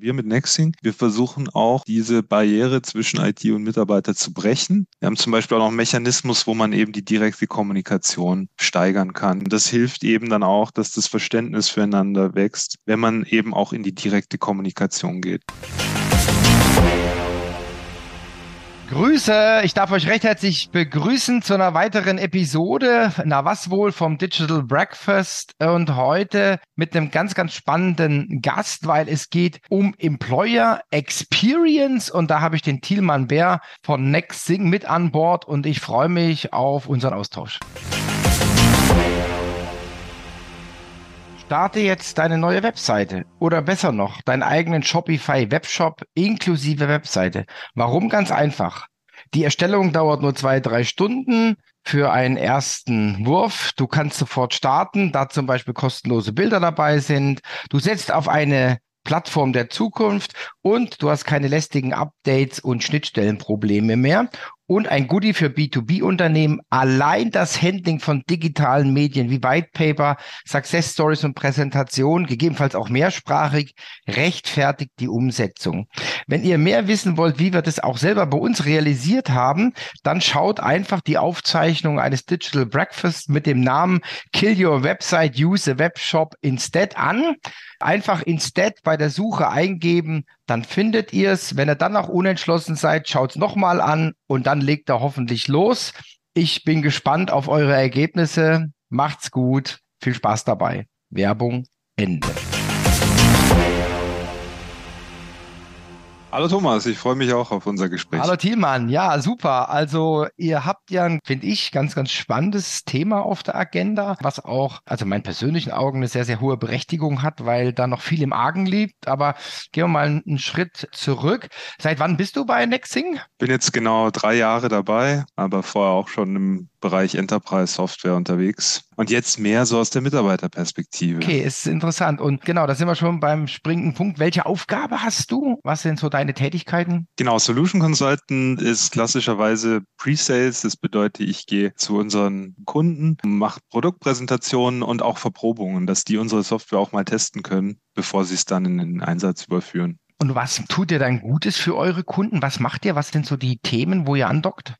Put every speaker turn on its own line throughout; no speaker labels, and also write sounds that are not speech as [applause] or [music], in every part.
Wir mit Nexing, wir versuchen auch diese Barriere zwischen IT und Mitarbeiter zu brechen. Wir haben zum Beispiel auch noch einen Mechanismus, wo man eben die direkte Kommunikation steigern kann. Das hilft eben dann auch, dass das Verständnis füreinander wächst, wenn man eben auch in die direkte Kommunikation geht.
Grüße, ich darf euch recht herzlich begrüßen zu einer weiteren Episode, na was wohl, vom Digital Breakfast? Und heute mit einem ganz, ganz spannenden Gast, weil es geht um Employer Experience. Und da habe ich den Thielmann Bär von NextSing mit an Bord. Und ich freue mich auf unseren Austausch. Starte jetzt deine neue Webseite oder besser noch, deinen eigenen Shopify Webshop inklusive Webseite. Warum? Ganz einfach. Die Erstellung dauert nur zwei, drei Stunden für einen ersten Wurf. Du kannst sofort starten, da zum Beispiel kostenlose Bilder dabei sind. Du setzt auf eine Plattform der Zukunft und du hast keine lästigen Updates und Schnittstellenprobleme mehr und ein Goodie für B2B-Unternehmen. Allein das Handling von digitalen Medien wie White Paper, Success Stories und Präsentationen, gegebenenfalls auch mehrsprachig, rechtfertigt die Umsetzung. Wenn ihr mehr wissen wollt, wie wir das auch selber bei uns realisiert haben, dann schaut einfach die Aufzeichnung eines Digital Breakfast mit dem Namen Kill Your Website, Use a Webshop Instead an. Einfach Instead bei der Suche eingeben, dann findet ihr es. Wenn ihr dann noch unentschlossen seid, schaut es nochmal an und dann legt er hoffentlich los. Ich bin gespannt auf eure Ergebnisse. Macht's gut. Viel Spaß dabei. Werbung Ende.
Hallo Thomas, ich freue mich auch auf unser Gespräch.
Hallo Thielmann, ja, super. Also ihr habt ja, finde ich, ganz, ganz spannendes Thema auf der Agenda, was auch, also meinen persönlichen Augen eine sehr, sehr hohe Berechtigung hat, weil da noch viel im Argen liegt. Aber gehen wir mal einen Schritt zurück. Seit wann bist du bei Nexing?
Bin jetzt genau drei Jahre dabei, aber vorher auch schon im Bereich Enterprise Software unterwegs und jetzt mehr so aus der Mitarbeiterperspektive.
Okay, ist interessant. Und genau, da sind wir schon beim springenden Punkt. Welche Aufgabe hast du? Was sind so deine Tätigkeiten?
Genau, Solution Consultant ist klassischerweise Pre-Sales. Das bedeutet, ich gehe zu unseren Kunden, mache Produktpräsentationen und auch Verprobungen, dass die unsere Software auch mal testen können, bevor sie es dann in den Einsatz überführen.
Und was tut ihr dann Gutes für eure Kunden? Was macht ihr? Was sind so die Themen, wo ihr andockt?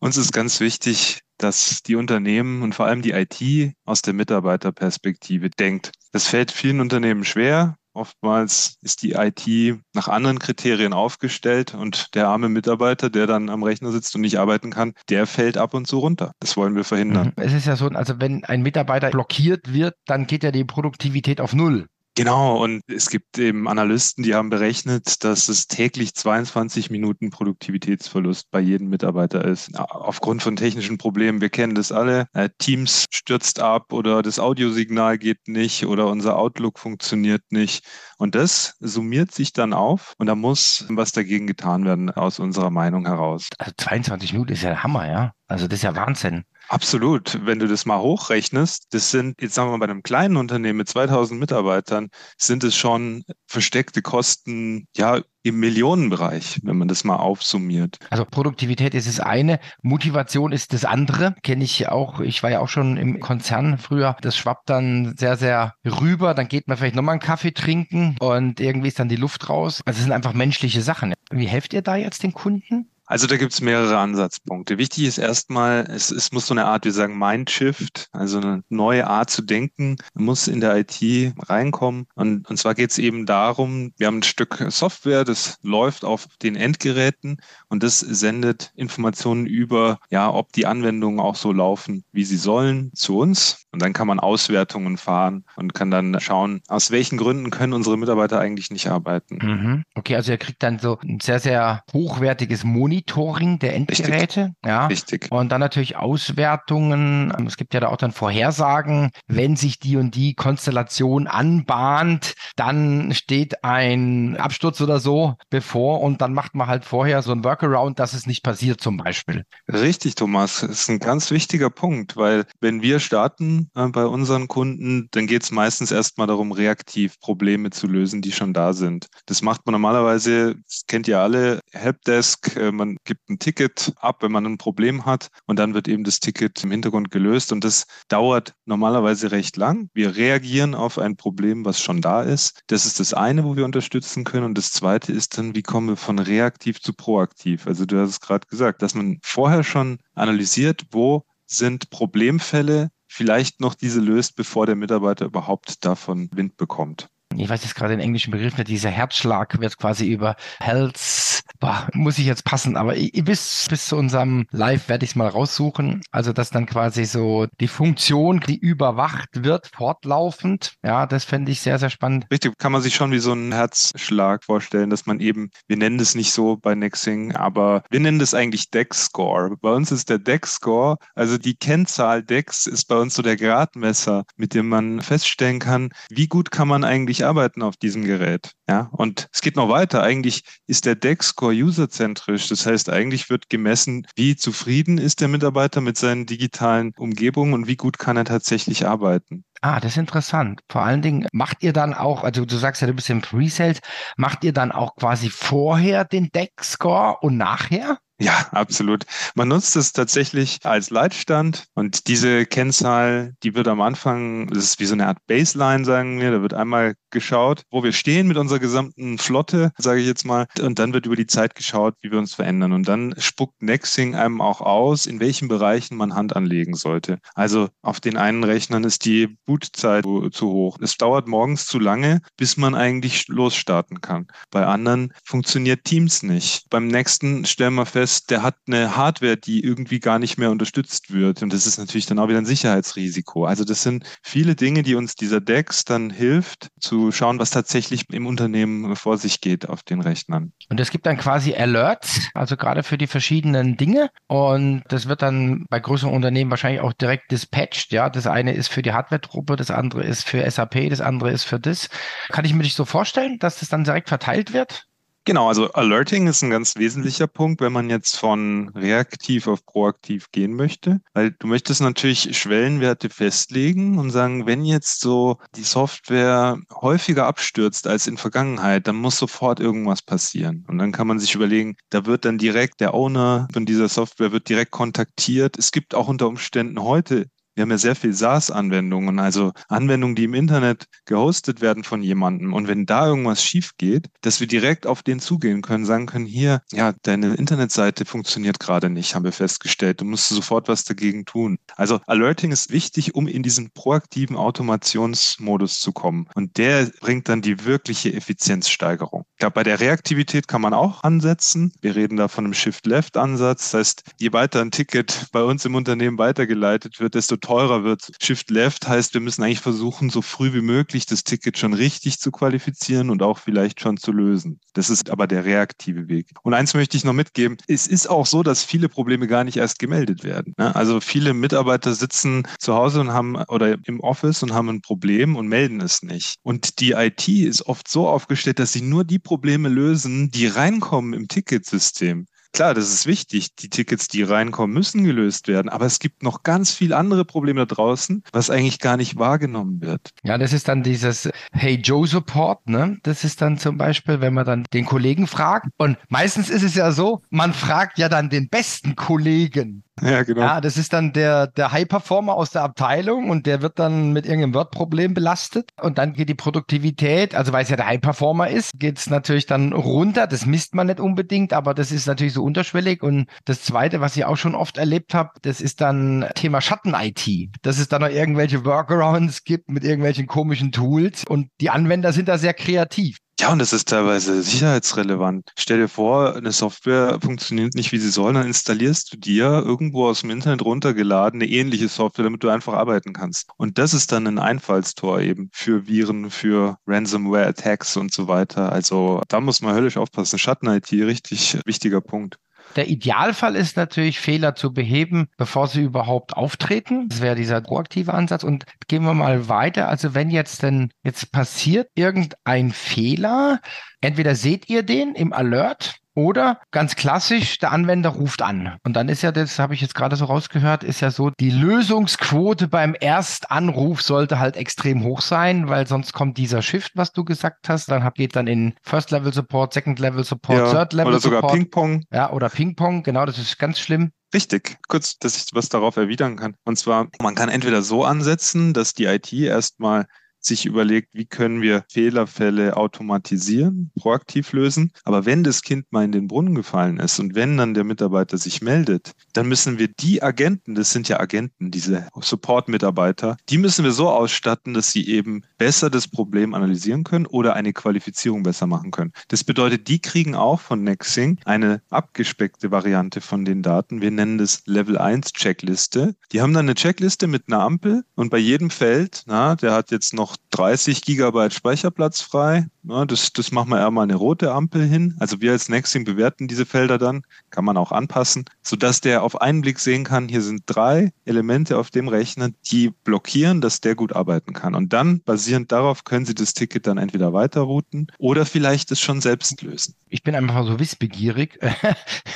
Uns ist ganz wichtig, dass die Unternehmen und vor allem die IT aus der Mitarbeiterperspektive denkt. Das fällt vielen Unternehmen schwer. Oftmals ist die IT nach anderen Kriterien aufgestellt und der arme Mitarbeiter, der dann am Rechner sitzt und nicht arbeiten kann, der fällt ab und zu runter. Das wollen wir verhindern.
Mhm. Es ist ja so, also wenn ein Mitarbeiter blockiert wird, dann geht ja die Produktivität auf Null.
Genau, und es gibt eben Analysten, die haben berechnet, dass es täglich 22 Minuten Produktivitätsverlust bei jedem Mitarbeiter ist. Aufgrund von technischen Problemen, wir kennen das alle. Äh, Teams stürzt ab oder das Audiosignal geht nicht oder unser Outlook funktioniert nicht. Und das summiert sich dann auf und da muss was dagegen getan werden aus unserer Meinung heraus.
Also 22 Minuten ist ja Hammer, ja? Also das ist ja Wahnsinn.
Absolut. Wenn du das mal hochrechnest, das sind, jetzt sagen wir mal, bei einem kleinen Unternehmen mit 2000 Mitarbeitern, sind es schon versteckte Kosten, ja, im Millionenbereich, wenn man das mal aufsummiert.
Also Produktivität ist das eine, Motivation ist das andere. Kenne ich auch, ich war ja auch schon im Konzern früher. Das schwappt dann sehr, sehr rüber. Dann geht man vielleicht nochmal einen Kaffee trinken und irgendwie ist dann die Luft raus. Also es sind einfach menschliche Sachen. Wie helft ihr da jetzt den Kunden?
Also da gibt es mehrere Ansatzpunkte. Wichtig ist erstmal, es, es muss so eine Art, wir sagen Mindshift, also eine neue Art zu denken, muss in der IT reinkommen. Und, und zwar geht es eben darum, wir haben ein Stück Software, das läuft auf den Endgeräten und das sendet Informationen über, ja, ob die Anwendungen auch so laufen, wie sie sollen, zu uns. Und dann kann man Auswertungen fahren und kann dann schauen, aus welchen Gründen können unsere Mitarbeiter eigentlich nicht arbeiten.
Mhm. Okay, also er kriegt dann so ein sehr, sehr hochwertiges Monitoring Monitoring der Endgeräte.
Richtig. Ja. Richtig.
Und dann natürlich Auswertungen. Es gibt ja da auch dann Vorhersagen, wenn sich die und die Konstellation anbahnt, dann steht ein Absturz oder so bevor und dann macht man halt vorher so ein Workaround, dass es nicht passiert zum Beispiel.
Richtig, Thomas. Das ist ein ganz wichtiger Punkt, weil wenn wir starten äh, bei unseren Kunden, dann geht es meistens erstmal darum, reaktiv Probleme zu lösen, die schon da sind. Das macht man normalerweise, das kennt ihr alle, Helpdesk, äh, man gibt ein Ticket ab, wenn man ein Problem hat und dann wird eben das Ticket im Hintergrund gelöst und das dauert normalerweise recht lang. Wir reagieren auf ein Problem, was schon da ist. Das ist das eine, wo wir unterstützen können und das zweite ist dann, wie kommen wir von reaktiv zu proaktiv? Also du hast es gerade gesagt, dass man vorher schon analysiert, wo sind Problemfälle, vielleicht noch diese löst, bevor der Mitarbeiter überhaupt davon Wind bekommt
ich weiß jetzt gerade den englischen Begriff nicht, dieser Herzschlag wird quasi über Health, boah, muss ich jetzt passen, aber bis, bis zu unserem Live werde ich es mal raussuchen. Also, dass dann quasi so die Funktion, die überwacht wird, fortlaufend. Ja, das fände ich sehr, sehr spannend.
Richtig, kann man sich schon wie so einen Herzschlag vorstellen, dass man eben, wir nennen das nicht so bei Nexing, aber wir nennen das eigentlich Dex-Score. Bei uns ist der Dex-Score, also die Kennzahl Dex ist bei uns so der Gradmesser, mit dem man feststellen kann, wie gut kann man eigentlich arbeiten auf diesem Gerät. Ja, und es geht noch weiter. Eigentlich ist der DEX-Score userzentrisch. Das heißt, eigentlich wird gemessen, wie zufrieden ist der Mitarbeiter mit seinen digitalen Umgebungen und wie gut kann er tatsächlich arbeiten.
Ah, das ist interessant. Vor allen Dingen macht ihr dann auch, also du sagst ja, du bist im Pre-Sales, macht ihr dann auch quasi vorher den Deck-Score und nachher?
Ja, absolut. Man nutzt es tatsächlich als Leitstand und diese Kennzahl, die wird am Anfang, das ist wie so eine Art Baseline, sagen wir, da wird einmal geschaut, wo wir stehen mit unserer gesamten Flotte, sage ich jetzt mal, und dann wird über die Zeit geschaut, wie wir uns verändern. Und dann spuckt Nexing einem auch aus, in welchen Bereichen man Hand anlegen sollte. Also auf den einen Rechnern ist die Bootzeit zu hoch. Es dauert morgens zu lange, bis man eigentlich losstarten kann. Bei anderen funktioniert Teams nicht. Beim nächsten stellen wir fest, der hat eine Hardware, die irgendwie gar nicht mehr unterstützt wird. Und das ist natürlich dann auch wieder ein Sicherheitsrisiko. Also das sind viele Dinge, die uns dieser DEX dann hilft, zu schauen, was tatsächlich im Unternehmen vor sich geht auf den Rechnern.
Und es gibt dann quasi Alerts, also gerade für die verschiedenen Dinge. Und das wird dann bei größeren Unternehmen wahrscheinlich auch direkt dispatched. Ja, das eine ist für die Hardware-Truppe, das andere ist für SAP, das andere ist für das. Kann ich mir das so vorstellen, dass das dann direkt verteilt wird?
Genau, also Alerting ist ein ganz wesentlicher Punkt, wenn man jetzt von reaktiv auf proaktiv gehen möchte, weil du möchtest natürlich Schwellenwerte festlegen und sagen, wenn jetzt so die Software häufiger abstürzt als in Vergangenheit, dann muss sofort irgendwas passieren. Und dann kann man sich überlegen, da wird dann direkt der Owner von dieser Software wird direkt kontaktiert. Es gibt auch unter Umständen heute wir haben ja sehr viel SaaS-Anwendungen, also Anwendungen, die im Internet gehostet werden von jemandem. Und wenn da irgendwas schief geht, dass wir direkt auf den zugehen können, sagen können, hier, ja, deine Internetseite funktioniert gerade nicht, haben wir festgestellt. Du musst sofort was dagegen tun. Also Alerting ist wichtig, um in diesen proaktiven Automationsmodus zu kommen. Und der bringt dann die wirkliche Effizienzsteigerung. Ich glaube, bei der Reaktivität kann man auch ansetzen. Wir reden da von einem Shift-Left-Ansatz. Das heißt, je weiter ein Ticket bei uns im Unternehmen weitergeleitet wird, desto teurer wird. Shift Left heißt, wir müssen eigentlich versuchen, so früh wie möglich das Ticket schon richtig zu qualifizieren und auch vielleicht schon zu lösen. Das ist aber der reaktive Weg. Und eins möchte ich noch mitgeben. Es ist auch so, dass viele Probleme gar nicht erst gemeldet werden. Ne? Also viele Mitarbeiter sitzen zu Hause und haben oder im Office und haben ein Problem und melden es nicht. Und die IT ist oft so aufgestellt, dass sie nur die Probleme lösen, die reinkommen im Ticketsystem. Klar, das ist wichtig. Die Tickets, die reinkommen, müssen gelöst werden. Aber es gibt noch ganz viele andere Probleme da draußen, was eigentlich gar nicht wahrgenommen wird.
Ja, das ist dann dieses Hey Joe Support, ne? Das ist dann zum Beispiel, wenn man dann den Kollegen fragt. Und meistens ist es ja so, man fragt ja dann den besten Kollegen. Ja, genau. Ja, das ist dann der, der High-Performer aus der Abteilung und der wird dann mit irgendeinem Word-Problem belastet und dann geht die Produktivität, also weil es ja der High-Performer ist, geht es natürlich dann runter. Das misst man nicht unbedingt, aber das ist natürlich so unterschwellig. Und das Zweite, was ich auch schon oft erlebt habe, das ist dann Thema Schatten-IT. Dass es dann noch irgendwelche Workarounds gibt mit irgendwelchen komischen Tools und die Anwender sind da sehr kreativ.
Ja, und das ist teilweise sicherheitsrelevant. Stell dir vor, eine Software funktioniert nicht, wie sie soll, dann installierst du dir irgendwo aus dem Internet runtergeladen eine ähnliche Software, damit du einfach arbeiten kannst. Und das ist dann ein Einfallstor eben für Viren, für Ransomware-Attacks und so weiter. Also da muss man höllisch aufpassen. Schatten-IT, richtig wichtiger Punkt.
Der Idealfall ist natürlich, Fehler zu beheben, bevor sie überhaupt auftreten. Das wäre dieser proaktive Ansatz. Und gehen wir mal weiter. Also wenn jetzt denn jetzt passiert irgendein Fehler, entweder seht ihr den im Alert Oder ganz klassisch, der Anwender ruft an. Und dann ist ja, das habe ich jetzt gerade so rausgehört, ist ja so, die Lösungsquote beim Erstanruf sollte halt extrem hoch sein, weil sonst kommt dieser Shift, was du gesagt hast. Dann geht dann in First Level Support, Second Level Support, ja, Third Level
Support. Oder sogar Ping-Pong.
Ja, oder Ping-Pong, genau, das ist ganz schlimm.
Richtig, kurz, dass ich was darauf erwidern kann. Und zwar, man kann entweder so ansetzen, dass die IT erstmal sich überlegt, wie können wir Fehlerfälle automatisieren, proaktiv lösen. Aber wenn das Kind mal in den Brunnen gefallen ist und wenn dann der Mitarbeiter sich meldet, dann müssen wir die Agenten, das sind ja Agenten, diese Support-Mitarbeiter, die müssen wir so ausstatten, dass sie eben besser das Problem analysieren können oder eine Qualifizierung besser machen können. Das bedeutet, die kriegen auch von Nexing eine abgespeckte Variante von den Daten. Wir nennen das Level 1 Checkliste. Die haben dann eine Checkliste mit einer Ampel und bei jedem Feld, na, der hat jetzt noch noch 30 Gigabyte Speicherplatz frei. Ja, das, das machen wir eher mal eine rote Ampel hin. Also wir als Nexting bewerten diese Felder dann, kann man auch anpassen, sodass der auf einen Blick sehen kann, hier sind drei Elemente auf dem Rechner, die blockieren, dass der gut arbeiten kann. Und dann, basierend darauf, können Sie das Ticket dann entweder weiterrouten oder vielleicht es schon selbst lösen.
Ich bin einfach so wissbegierig. [laughs]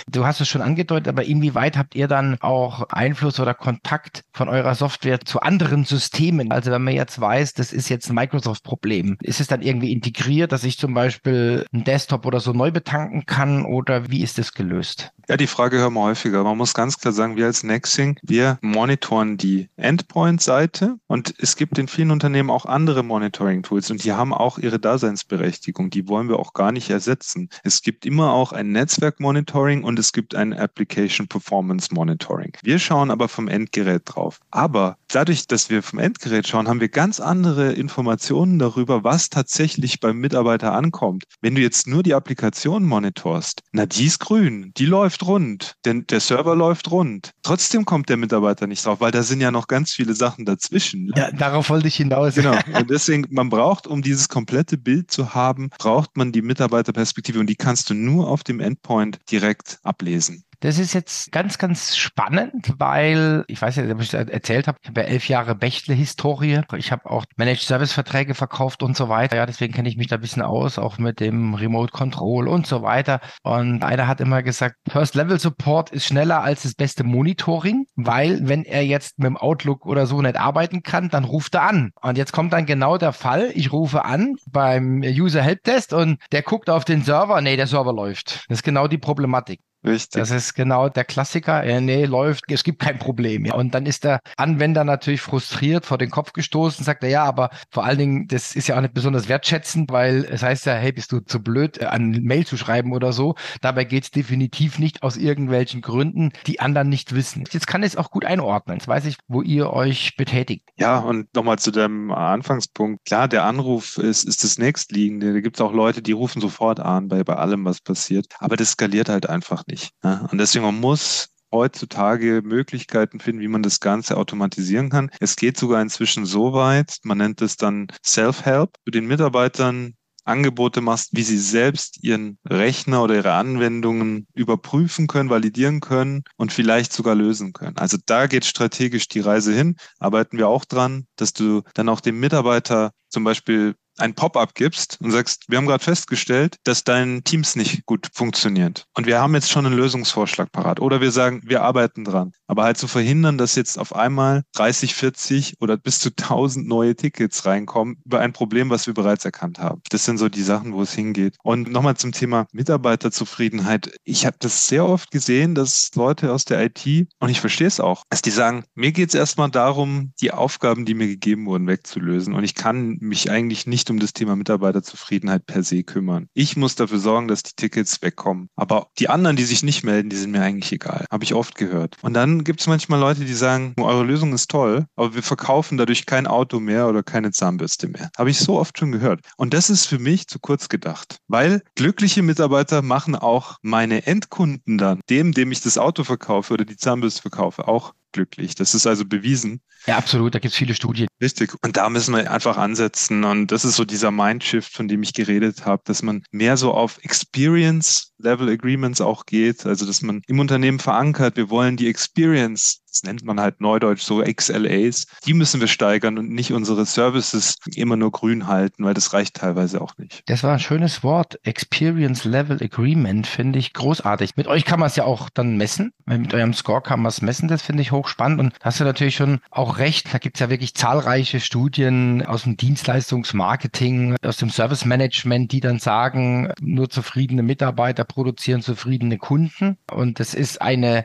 Du hast es schon angedeutet, aber inwieweit habt ihr dann auch Einfluss oder Kontakt von eurer Software zu anderen Systemen? Also wenn man jetzt weiß, das ist jetzt ein Microsoft-Problem, ist es dann irgendwie integriert, dass ich zum Beispiel einen Desktop oder so neu betanken kann oder wie ist das gelöst?
Ja, die Frage hören wir häufiger. Man muss ganz klar sagen, wir als Nexing, wir monitoren die Endpoint-Seite und es gibt in vielen Unternehmen auch andere Monitoring-Tools und die haben auch ihre Daseinsberechtigung. Die wollen wir auch gar nicht ersetzen. Es gibt immer auch ein Netzwerk-Monitoring und es gibt ein Application Performance Monitoring. Wir schauen aber vom Endgerät drauf. Aber dadurch, dass wir vom Endgerät schauen, haben wir ganz andere Informationen darüber, was tatsächlich beim Mitarbeiter ankommt. Wenn du jetzt nur die Applikation monitorst, na, die ist grün, die läuft rund, denn der Server läuft rund. Trotzdem kommt der Mitarbeiter nicht drauf, weil da sind ja noch ganz viele Sachen dazwischen.
Ja, darauf wollte ich hinaus.
Genau. [laughs] Und deswegen, man braucht, um dieses komplette Bild zu haben, braucht man die Mitarbeiterperspektive und die kannst du nur auf dem Endpoint direkt ablesen.
Das ist jetzt ganz, ganz spannend, weil ich weiß ja, ob ich erzählt habe, ich habe ja elf Jahre Bechtle-Historie. Ich habe auch Managed Service-Verträge verkauft und so weiter. Ja, deswegen kenne ich mich da ein bisschen aus, auch mit dem Remote Control und so weiter. Und einer hat immer gesagt, First Level Support ist schneller als das beste Monitoring, weil wenn er jetzt mit dem Outlook oder so nicht arbeiten kann, dann ruft er an. Und jetzt kommt dann genau der Fall, ich rufe an beim User Help Test und der guckt auf den Server, nee, der Server läuft. Das ist genau die Problematik. Richtig. Das ist genau der Klassiker. Ja, nee, läuft, es gibt kein Problem. Ja. Und dann ist der Anwender natürlich frustriert vor den Kopf gestoßen, sagt er, ja, aber vor allen Dingen, das ist ja auch nicht besonders wertschätzend, weil es heißt ja, hey, bist du zu blöd, äh, an Mail zu schreiben oder so. Dabei geht es definitiv nicht aus irgendwelchen Gründen, die anderen nicht wissen. Jetzt kann ich es auch gut einordnen. Jetzt weiß ich, wo ihr euch betätigt.
Ja, und nochmal zu dem Anfangspunkt. Klar, der Anruf ist, ist das nächstliegende. Da gibt es auch Leute, die rufen sofort an bei, bei allem, was passiert. Aber das skaliert halt einfach nicht nicht. Ja? Und deswegen man muss heutzutage Möglichkeiten finden, wie man das Ganze automatisieren kann. Es geht sogar inzwischen so weit, man nennt es dann Self-Help, du den Mitarbeitern Angebote machst, wie sie selbst ihren Rechner oder ihre Anwendungen überprüfen können, validieren können und vielleicht sogar lösen können. Also da geht strategisch die Reise hin. Arbeiten wir auch dran, dass du dann auch dem Mitarbeiter zum Beispiel ein Pop-up gibst und sagst, wir haben gerade festgestellt, dass dein Teams nicht gut funktioniert. Und wir haben jetzt schon einen Lösungsvorschlag parat. Oder wir sagen, wir arbeiten dran. Aber halt zu verhindern, dass jetzt auf einmal 30, 40 oder bis zu 1000 neue Tickets reinkommen über ein Problem, was wir bereits erkannt haben. Das sind so die Sachen, wo es hingeht. Und nochmal zum Thema Mitarbeiterzufriedenheit. Ich habe das sehr oft gesehen, dass Leute aus der IT, und ich verstehe es auch, dass die sagen, mir geht es erstmal darum, die Aufgaben, die mir gegeben wurden, wegzulösen. Und ich kann mich eigentlich nicht um das Thema Mitarbeiterzufriedenheit per se kümmern. Ich muss dafür sorgen, dass die Tickets wegkommen. Aber die anderen, die sich nicht melden, die sind mir eigentlich egal. Habe ich oft gehört. Und dann gibt es manchmal Leute, die sagen, eure Lösung ist toll, aber wir verkaufen dadurch kein Auto mehr oder keine Zahnbürste mehr. Habe ich so oft schon gehört. Und das ist für mich zu kurz gedacht. Weil glückliche Mitarbeiter machen auch meine Endkunden dann, dem, dem ich das Auto verkaufe oder die Zahnbürste verkaufe, auch glücklich. Das ist also bewiesen.
Ja, absolut. Da gibt es viele Studien.
Richtig. Und da müssen wir einfach ansetzen. Und das ist so dieser Mindshift, von dem ich geredet habe, dass man mehr so auf Experience Level Agreements auch geht, also dass man im Unternehmen verankert, wir wollen die Experience das nennt man halt neudeutsch so XLAs, die müssen wir steigern und nicht unsere Services immer nur grün halten, weil das reicht teilweise auch nicht.
Das war ein schönes Wort. Experience Level Agreement finde ich großartig. Mit euch kann man es ja auch dann messen. Mit eurem Score kann man es messen. Das finde ich hochspannend. Und hast du natürlich schon auch recht. Da gibt es ja wirklich zahlreiche Studien aus dem Dienstleistungsmarketing, aus dem Service Management, die dann sagen, nur zufriedene Mitarbeiter produzieren zufriedene Kunden. Und das ist eine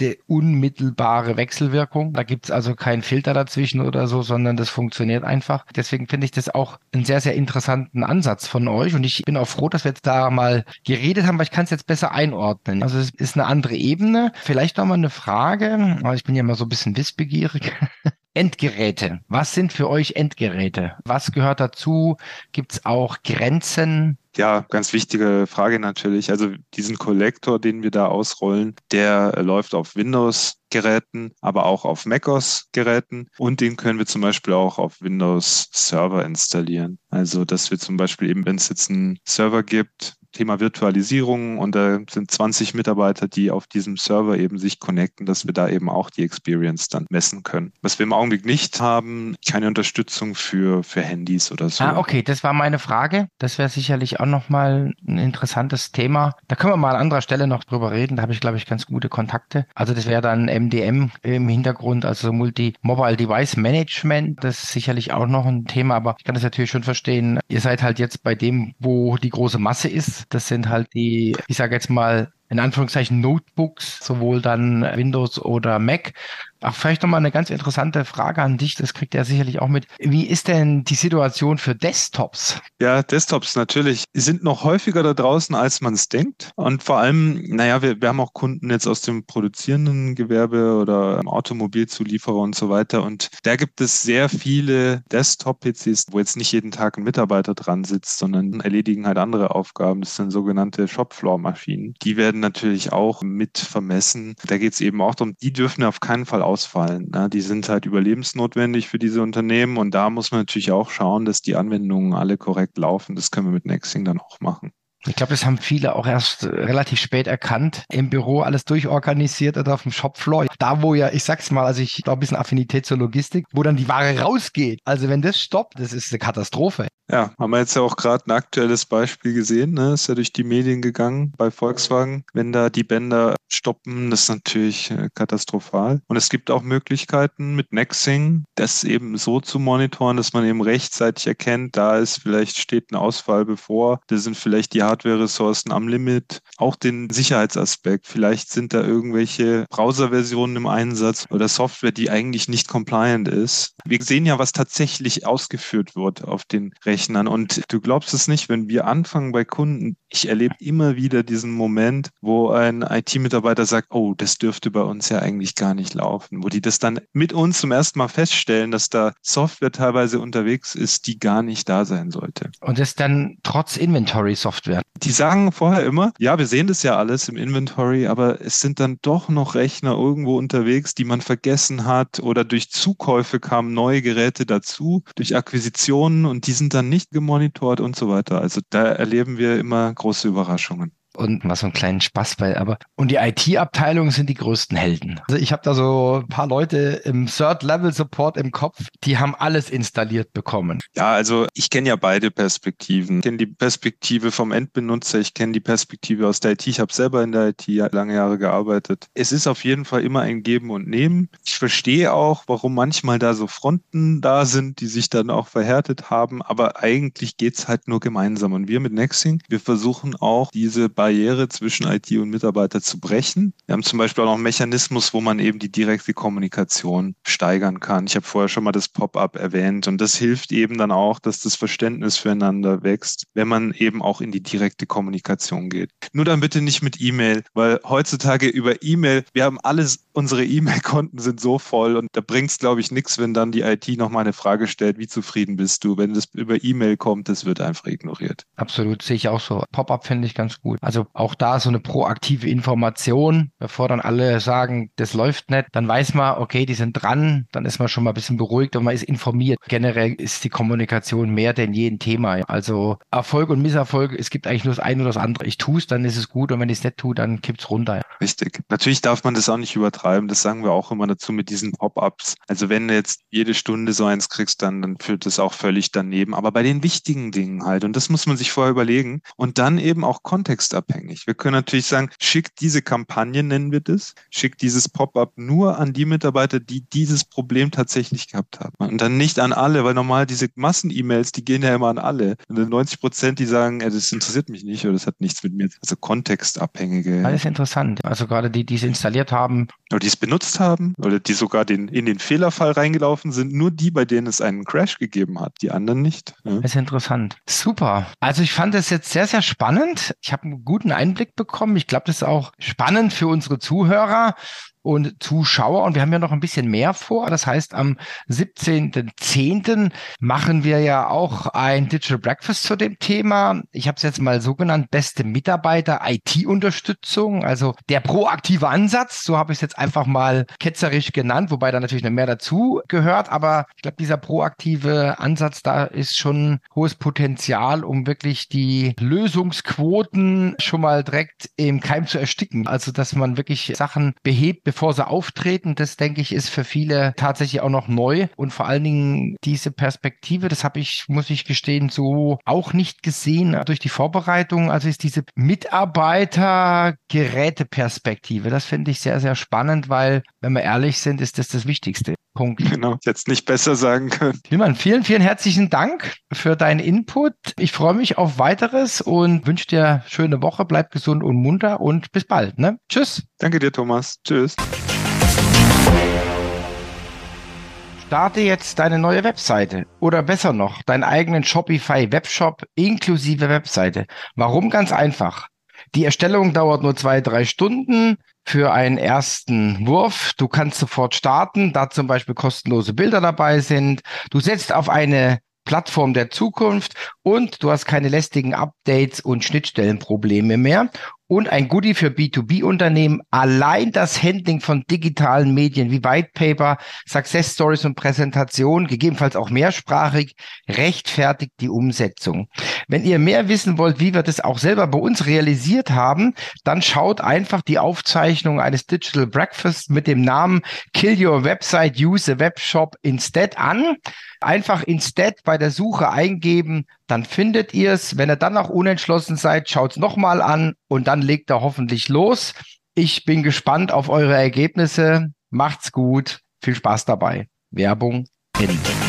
direkte, unmittelbare Wechselwirkung. Da gibt es also keinen Filter dazwischen oder so, sondern das funktioniert einfach. Deswegen finde ich das auch einen sehr, sehr interessanten Ansatz von euch. Und ich bin auch froh, dass wir jetzt da mal geredet haben, weil ich kann es jetzt besser einordnen. Also es ist eine andere Ebene. Vielleicht noch mal eine Frage, weil ich bin ja immer so ein bisschen wissbegierig. [laughs] Endgeräte. Was sind für euch Endgeräte? Was gehört dazu? Gibt es auch Grenzen?
Ja, ganz wichtige Frage natürlich. Also diesen Kollektor, den wir da ausrollen, der läuft auf Windows-Geräten, aber auch auf macOS-Geräten und den können wir zum Beispiel auch auf Windows Server installieren. Also dass wir zum Beispiel eben, wenn es jetzt einen Server gibt, Thema Virtualisierung und da sind 20 Mitarbeiter, die auf diesem Server eben sich connecten, dass wir da eben auch die Experience dann messen können. Was wir im Augenblick nicht haben, keine Unterstützung für, für Handys oder so.
Ah, okay, das war meine Frage. Das wäre sicherlich auch nochmal ein interessantes Thema. Da können wir mal an anderer Stelle noch drüber reden. Da habe ich, glaube ich, ganz gute Kontakte. Also das wäre dann MDM im Hintergrund, also Multi-Mobile Device Management. Das ist sicherlich auch noch ein Thema, aber ich kann das natürlich schon verstehen. Ihr seid halt jetzt bei dem, wo die große Masse ist das sind halt die, ich sage jetzt mal, in Anführungszeichen Notebooks, sowohl dann Windows oder Mac. Ach, vielleicht nochmal eine ganz interessante Frage an dich, das kriegt er sicherlich auch mit. Wie ist denn die Situation für Desktops?
Ja, Desktops natürlich sind noch häufiger da draußen, als man es denkt. Und vor allem, naja, wir, wir haben auch Kunden jetzt aus dem produzierenden Gewerbe oder Automobilzulieferer und so weiter. Und da gibt es sehr viele Desktop-PCs, wo jetzt nicht jeden Tag ein Mitarbeiter dran sitzt, sondern erledigen halt andere Aufgaben. Das sind sogenannte Shopfloor-Maschinen. Die werden natürlich auch mit vermessen. Da geht es eben auch darum, die dürfen auf keinen Fall ausfallen. Ne? Die sind halt überlebensnotwendig für diese Unternehmen und da muss man natürlich auch schauen, dass die Anwendungen alle korrekt laufen. Das können wir mit Nexting dann auch machen.
Ich glaube, das haben viele auch erst relativ spät erkannt. Im Büro alles durchorganisiert oder auf dem Shopfloor. Da, wo ja, ich sag's mal, also ich glaube, ein bisschen Affinität zur Logistik, wo dann die Ware rausgeht. Also wenn das stoppt, das ist eine Katastrophe.
Ja, haben wir jetzt ja auch gerade ein aktuelles Beispiel gesehen. Ne? Ist ja durch die Medien gegangen bei Volkswagen. Wenn da die Bänder stoppen, das ist natürlich äh, katastrophal. Und es gibt auch Möglichkeiten mit Nexing, das eben so zu monitoren, dass man eben rechtzeitig erkennt, da ist vielleicht steht ein Ausfall bevor, da sind vielleicht die Hardware-Ressourcen am Limit. Auch den Sicherheitsaspekt. Vielleicht sind da irgendwelche Browser-Versionen im Einsatz oder Software, die eigentlich nicht compliant ist. Wir sehen ja, was tatsächlich ausgeführt wird auf den Rechnern. Und du glaubst es nicht, wenn wir anfangen bei Kunden, ich erlebe immer wieder diesen Moment, wo ein IT-Mitarbeiter sagt, oh, das dürfte bei uns ja eigentlich gar nicht laufen, wo die das dann mit uns zum ersten Mal feststellen, dass da Software teilweise unterwegs ist, die gar nicht da sein sollte.
Und das dann trotz Inventory-Software.
Die sagen vorher immer, ja, wir sehen das ja alles im Inventory, aber es sind dann doch noch Rechner irgendwo unterwegs, die man vergessen hat oder durch Zukäufe kamen neue Geräte dazu, durch Akquisitionen und die sind dann nicht gemonitort und so weiter. Also da erleben wir immer große Überraschungen
und mal so einen kleinen Spaß bei. Aber und die IT-Abteilungen sind die größten Helden. Also ich habe da so ein paar Leute im Third-Level-Support im Kopf, die haben alles installiert bekommen.
Ja, also ich kenne ja beide Perspektiven. Ich kenne die Perspektive vom Endbenutzer, ich kenne die Perspektive aus der IT. Ich habe selber in der IT lange Jahre gearbeitet. Es ist auf jeden Fall immer ein Geben und Nehmen. Ich verstehe auch, warum manchmal da so Fronten da sind, die sich dann auch verhärtet haben. Aber eigentlich geht's halt nur gemeinsam. Und wir mit Nexing, wir versuchen auch diese beiden Barriere zwischen IT und Mitarbeiter zu brechen. Wir haben zum Beispiel auch noch einen Mechanismus, wo man eben die direkte Kommunikation steigern kann. Ich habe vorher schon mal das Pop-up erwähnt und das hilft eben dann auch, dass das Verständnis füreinander wächst, wenn man eben auch in die direkte Kommunikation geht. Nur dann bitte nicht mit E-Mail, weil heutzutage über E-Mail, wir haben alles, unsere E-Mail-Konten sind so voll und da bringt es, glaube ich, nichts, wenn dann die IT nochmal eine Frage stellt, wie zufrieden bist du? Wenn das über E-Mail kommt, das wird einfach ignoriert.
Absolut, sehe ich auch so. Pop-up finde ich ganz gut. Also Also auch da so eine proaktive Information, bevor dann alle sagen, das läuft nicht, dann weiß man, okay, die sind dran, dann ist man schon mal ein bisschen beruhigt und man ist informiert. Generell ist die Kommunikation mehr denn je ein Thema. Also Erfolg und Misserfolg, es gibt eigentlich nur das eine oder das andere. Ich tue es, dann ist es gut und wenn ich es nicht tue, dann kippt es runter.
Richtig. Natürlich darf man das auch nicht übertreiben. Das sagen wir auch immer dazu mit diesen Pop-ups. Also wenn du jetzt jede Stunde so eins kriegst, dann, dann führt das auch völlig daneben. Aber bei den wichtigen Dingen halt, und das muss man sich vorher überlegen und dann eben auch kontextabhängig. Wir können natürlich sagen, schickt diese Kampagne, nennen wir das, schickt dieses Pop-up nur an die Mitarbeiter, die dieses Problem tatsächlich gehabt haben. Und dann nicht an alle, weil normal diese Massen-E-Mails, die gehen ja immer an alle. Und 90 Prozent, die sagen, ja, das interessiert mich nicht oder das hat nichts mit mir, also kontextabhängige.
Alles interessant. Also gerade die, die es installiert haben.
Oder die es benutzt haben oder die sogar den, in den Fehlerfall reingelaufen sind, nur die, bei denen es einen Crash gegeben hat, die anderen nicht.
Ja. Das ist interessant. Super. Also ich fand das jetzt sehr, sehr spannend. Ich habe einen guten Einblick bekommen. Ich glaube, das ist auch spannend für unsere Zuhörer und Zuschauer. Und wir haben ja noch ein bisschen mehr vor. Das heißt, am 17.10. machen wir ja auch ein Digital Breakfast zu dem Thema. Ich habe es jetzt mal so genannt, beste Mitarbeiter, IT-Unterstützung, also der proaktive Ansatz. So habe ich es jetzt einfach mal ketzerisch genannt, wobei da natürlich noch mehr dazu gehört. Aber ich glaube, dieser proaktive Ansatz, da ist schon hohes Potenzial, um wirklich die Lösungsquoten schon mal direkt im Keim zu ersticken. Also, dass man wirklich Sachen behebt, bevor sie auftreten. Das, denke ich, ist für viele tatsächlich auch noch neu. Und vor allen Dingen diese Perspektive, das habe ich, muss ich gestehen, so auch nicht gesehen durch die Vorbereitung. Also ist diese Mitarbeiter-Geräte-Perspektive. Das finde ich sehr, sehr spannend, weil, wenn wir ehrlich sind, ist das das Wichtigste. Punkt. [laughs]
Genau, jetzt nicht besser sagen können.
Tilman, vielen, vielen herzlichen Dank für deinen Input. Ich freue mich auf weiteres und wünsche dir schöne Woche. Bleib gesund und munter und bis bald. Ne? Tschüss.
Danke dir, Thomas. Tschüss.
Starte jetzt deine neue Webseite oder besser noch, deinen eigenen Shopify Webshop inklusive Webseite. Warum? Ganz einfach. Die Erstellung dauert nur zwei, drei Stunden für einen ersten Wurf. Du kannst sofort starten, da zum Beispiel kostenlose Bilder dabei sind. Du setzt auf eine Plattform der Zukunft und du hast keine lästigen Updates und Schnittstellenprobleme mehr und ein Goodie für B2B-Unternehmen. Allein das Handling von digitalen Medien wie White Paper, Success Stories und Präsentation, gegebenenfalls auch mehrsprachig, rechtfertigt die Umsetzung. Wenn ihr mehr wissen wollt, wie wir das auch selber bei uns realisiert haben, dann schaut einfach die Aufzeichnung eines Digital Breakfast mit dem Namen Kill Your Website, Use a Webshop Instead an. Einfach Instead bei der Suche eingeben, dann findet ihr es. Wenn ihr dann noch unentschlossen seid, schaut es nochmal an und dann legt er hoffentlich los. Ich bin gespannt auf eure Ergebnisse. Macht's gut. Viel Spaß dabei. Werbung Ende.